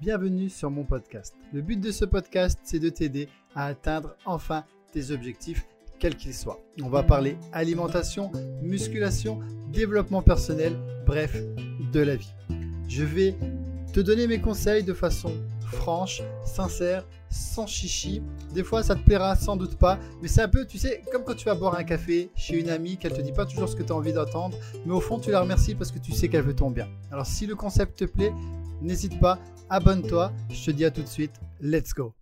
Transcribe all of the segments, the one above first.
bienvenue sur mon podcast. Le but de ce podcast, c'est de t'aider à atteindre enfin tes objectifs, quels qu'ils soient. On va parler alimentation, musculation, développement personnel, bref, de la vie. Je vais te donner mes conseils de façon franche, sincère, sans chichi. Des fois, ça te plaira sans doute pas, mais c'est un peu, tu sais, comme quand tu vas boire un café chez une amie, qu'elle te dit pas toujours ce que tu as envie d'entendre, mais au fond, tu la remercies parce que tu sais qu'elle veut ton bien. Alors, si le concept te plaît, n'hésite pas, abonne-toi. Je te dis à tout de suite, let's go.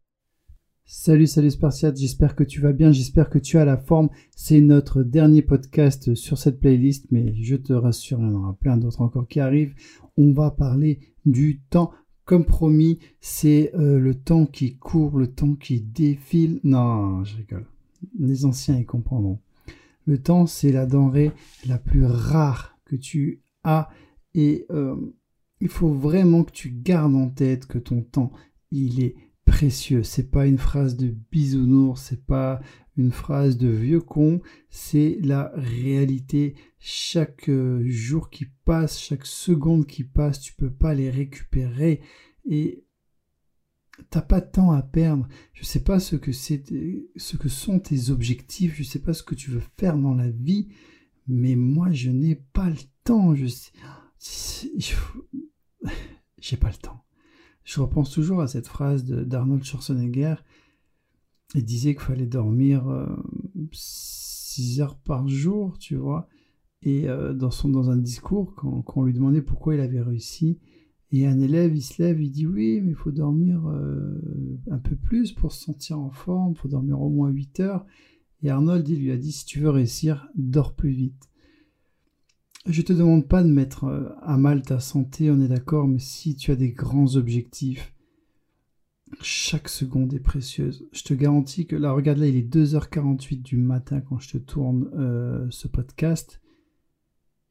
Salut, salut Spartiate, j'espère que tu vas bien, j'espère que tu as la forme. C'est notre dernier podcast sur cette playlist, mais je te rassure, il y en aura plein d'autres encore qui arrivent. On va parler du temps comme promis, c'est euh, le temps qui court, le temps qui défile. Non, je rigole. Les anciens y comprendront. Le temps, c'est la denrée la plus rare que tu as et euh, il faut vraiment que tu gardes en tête que ton temps, il est précieux. C'est pas une phrase de bisounours, c'est pas une phrase de vieux con, c'est la réalité. Chaque euh, jour qui passe, chaque seconde qui passe, tu peux pas les récupérer et t'as pas de temps à perdre. Je sais pas ce que c'est, ce que sont tes objectifs, je sais pas ce que tu veux faire dans la vie, mais moi je n'ai pas le temps. Je sais, j'ai pas le temps. Je repense toujours à cette phrase d'Arnold Schwarzenegger il disait qu'il fallait dormir 6 euh, heures par jour, tu vois. Et euh, dans, son, dans un discours, quand, on lui demandait pourquoi il avait réussi, et un élève, il se lève, il dit oui, mais il faut dormir euh, un peu plus pour se sentir en forme, il faut dormir au moins 8 heures. Et Arnold, il lui a dit, si tu veux réussir, dors plus vite. Je te demande pas de mettre à mal ta santé, on est d'accord, mais si tu as des grands objectifs, chaque seconde est précieuse. Je te garantis que là, regarde là, il est 2h48 du matin quand je te tourne euh, ce podcast.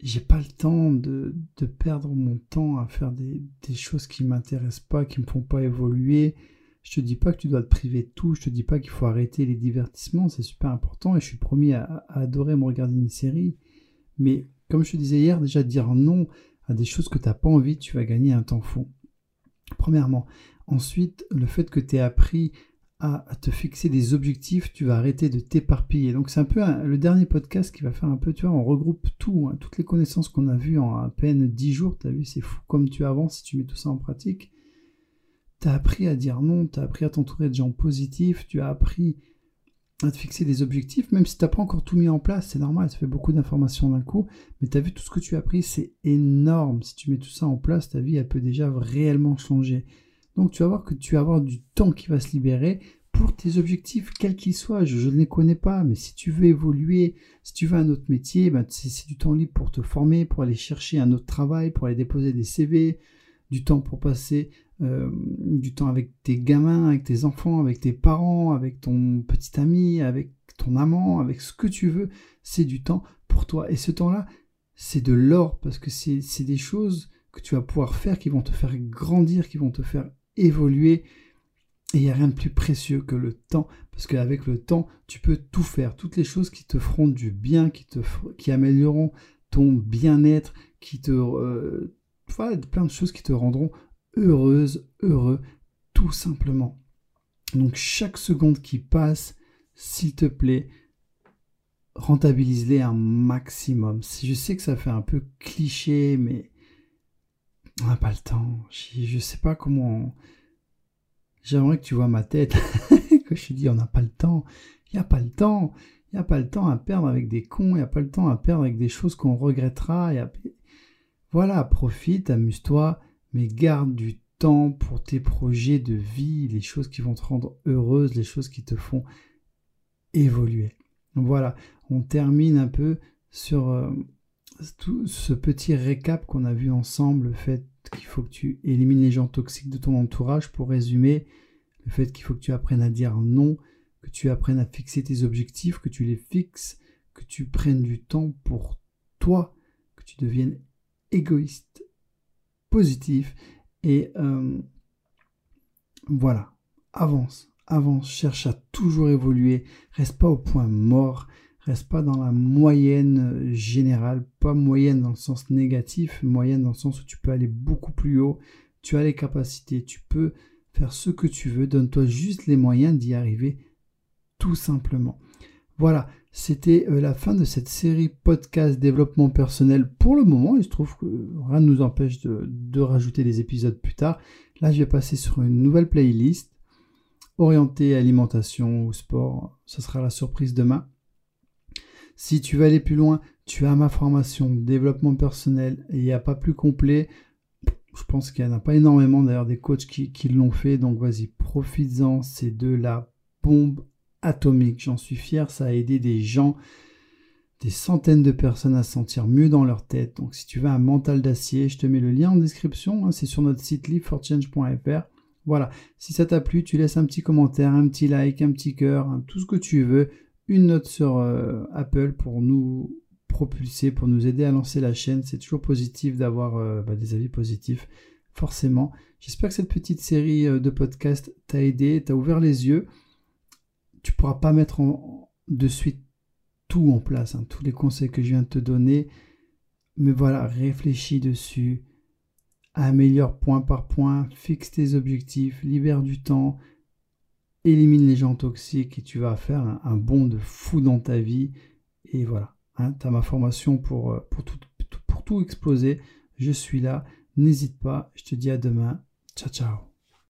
J'ai pas le temps de, perdre mon temps à faire des, choses qui m'intéressent pas, qui me font pas évoluer. Je te dis pas que tu dois te priver de tout, je te dis pas qu'il faut arrêter les divertissements, c'est super important et je suis promis à, à adorer me regarder une série. Mais comme je te disais hier, déjà dire non à des choses que tu n'as pas envie, tu vas gagner un temps fou. Premièrement. Ensuite, le fait que tu aies appris à, te fixer des objectifs, tu vas arrêter de t'éparpiller. Donc c'est un peu le dernier podcast qui va faire un peu, tu vois, on regroupe tout, hein, toutes les connaissances qu'on a vues en à peine 10 jours, tu as vu, c'est fou comme tu avances si tu mets tout ça en pratique. Tu as appris à dire non, tu as appris à t'entourer de gens positifs, tu as appris à te fixer des objectifs, même si tu n'as pas encore tout mis en place, c'est normal, ça fait beaucoup d'informations d'un coup, mais tu as vu tout ce que tu as appris, c'est énorme. Si tu mets tout ça en place, ta vie, elle peut déjà réellement changer. Donc tu vas voir que tu vas avoir du temps qui va se libérer pour tes objectifs, quels qu'ils soient. Je, ne les connais pas, mais si tu veux évoluer, si tu veux un autre métier, ben, c'est du temps libre pour te former, pour aller chercher un autre travail, pour aller déposer des CV, du temps pour passer euh, du temps avec tes gamins, avec tes enfants, avec tes parents, avec ton petit ami, avec ton amant, avec ce que tu veux. C'est du temps pour toi. Et ce temps-là, c'est de l'or parce que c'est des choses que tu vas pouvoir faire qui vont te faire grandir, qui vont te faire évoluer. Et il n'y a rien de plus précieux que le temps, parce qu'avec le temps, tu peux tout faire, toutes les choses qui te feront du bien, qui, te, qui amélioreront ton bien-être, qui te... Euh, voilà, plein de choses qui te rendront heureuse, heureux, tout simplement. Donc chaque seconde qui passe, s'il te plaît, rentabilise-les un maximum. Je sais que ça fait un peu cliché, mais on n'a pas le temps. Je ne sais pas comment. J'aimerais que tu vois ma tête. que je te dis, on n'a pas le temps. Il n'y a pas le temps. Il n'y a pas le temps à perdre avec des cons. Il n'y a pas le temps à perdre avec des choses qu'on regrettera. Voilà, profite, amuse-toi, mais garde du temps pour tes projets de vie, les choses qui vont te rendre heureuse, les choses qui te font évoluer. voilà, on termine un peu sur euh, ce petit récap qu'on a vu ensemble, le fait qu'il faut que tu élimines les gens toxiques de ton entourage, pour résumer, le fait qu'il faut que tu apprennes à dire non, que tu apprennes à fixer tes objectifs, que tu les fixes, que tu prennes du temps pour toi, que tu deviennes égoïste, positif, et euh, voilà, avance, avance, cherche à toujours évoluer, reste pas au point mort, Reste pas dans la moyenne euh, générale, pas moyenne dans le sens négatif, moyenne dans le sens où tu peux aller beaucoup plus haut. tu as les capacités, tu peux faire ce que tu veux, donne-toi juste les moyens d'y arriver tout simplement. Voilà, c'était euh, la fin de cette série podcast développement personnel pour le moment. Il se trouve que rien ne nous empêche de, rajouter des épisodes plus tard. Là, je vais passer sur une nouvelle playlist orientée alimentation ou sport. Ce sera la surprise demain. Si tu veux aller plus loin, tu as ma formation développement personnel et il n'y a pas plus complet. Je pense qu'il n'y en a pas énormément d'ailleurs des coachs qui, qui l'ont fait. Donc vas-y, profites-en. C'est de la bombe atomique. J'en suis fier, ça a aidé des gens, des centaines de personnes à se sentir mieux dans leur tête. Donc si tu veux un mental d'acier, je te mets le lien en description, hein, c'est sur notre site liveforchange.fr. Voilà, si ça t'a plu, tu laisses un petit commentaire, un petit like, un petit cœur, hein, tout ce que tu veux, une note sur euh, Apple pour nous propulser, pour nous aider à lancer la chaîne. C'est toujours positif d'avoir euh, bah, des avis positifs, forcément. J'espère que cette petite série euh, de podcasts t'a aidé, t'a ouvert les yeux tu pourras pas mettre de suite tout en place, hein, tous les conseils que je viens de te donner. Mais voilà, réfléchis dessus, améliore point par point, fixe tes objectifs, libère du temps, élimine les gens toxiques et tu vas faire un, bond de fou dans ta vie. Et voilà, hein, tu as ma formation pour, euh, pour, tout, pour tout exploser. Je suis là. N'hésite pas. Je te dis à demain. Ciao, ciao.